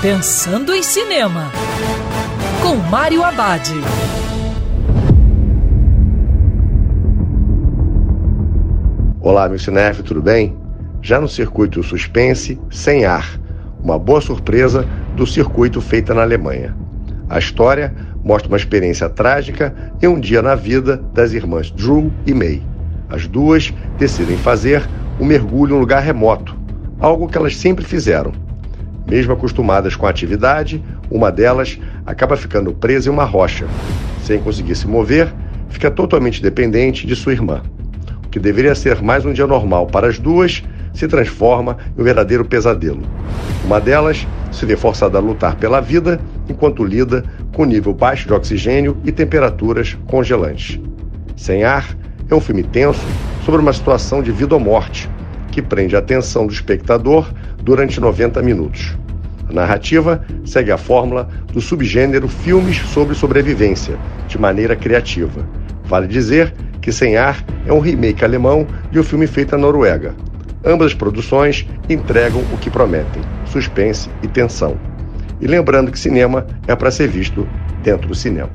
Pensando em Cinema, com Mário Abad. Olá, meu cinef, tudo bem? Já no circuito suspense, sem ar, uma boa surpresa do circuito feita na Alemanha. A história mostra uma experiência trágica e um dia na vida das irmãs Drew e May. As duas decidem fazer um mergulho em um lugar remoto, algo que elas sempre fizeram. Mesmo acostumadas com a atividade, uma delas acaba ficando presa em uma rocha. Sem conseguir se mover, fica totalmente dependente de sua irmã. O que deveria ser mais um dia normal para as duas se transforma em um verdadeiro pesadelo. Uma delas se vê forçada a lutar pela vida enquanto lida com nível baixo de oxigênio e temperaturas congelantes. Sem ar é um filme tenso sobre uma situação de vida ou morte que prende a atenção do espectador durante 90 minutos. A narrativa segue a fórmula do subgênero filmes sobre sobrevivência, de maneira criativa. Vale dizer que Sem Ar é um remake alemão de um filme feito na Noruega. Ambas as produções entregam o que prometem: suspense e tensão. E lembrando que cinema é para ser visto dentro do cinema.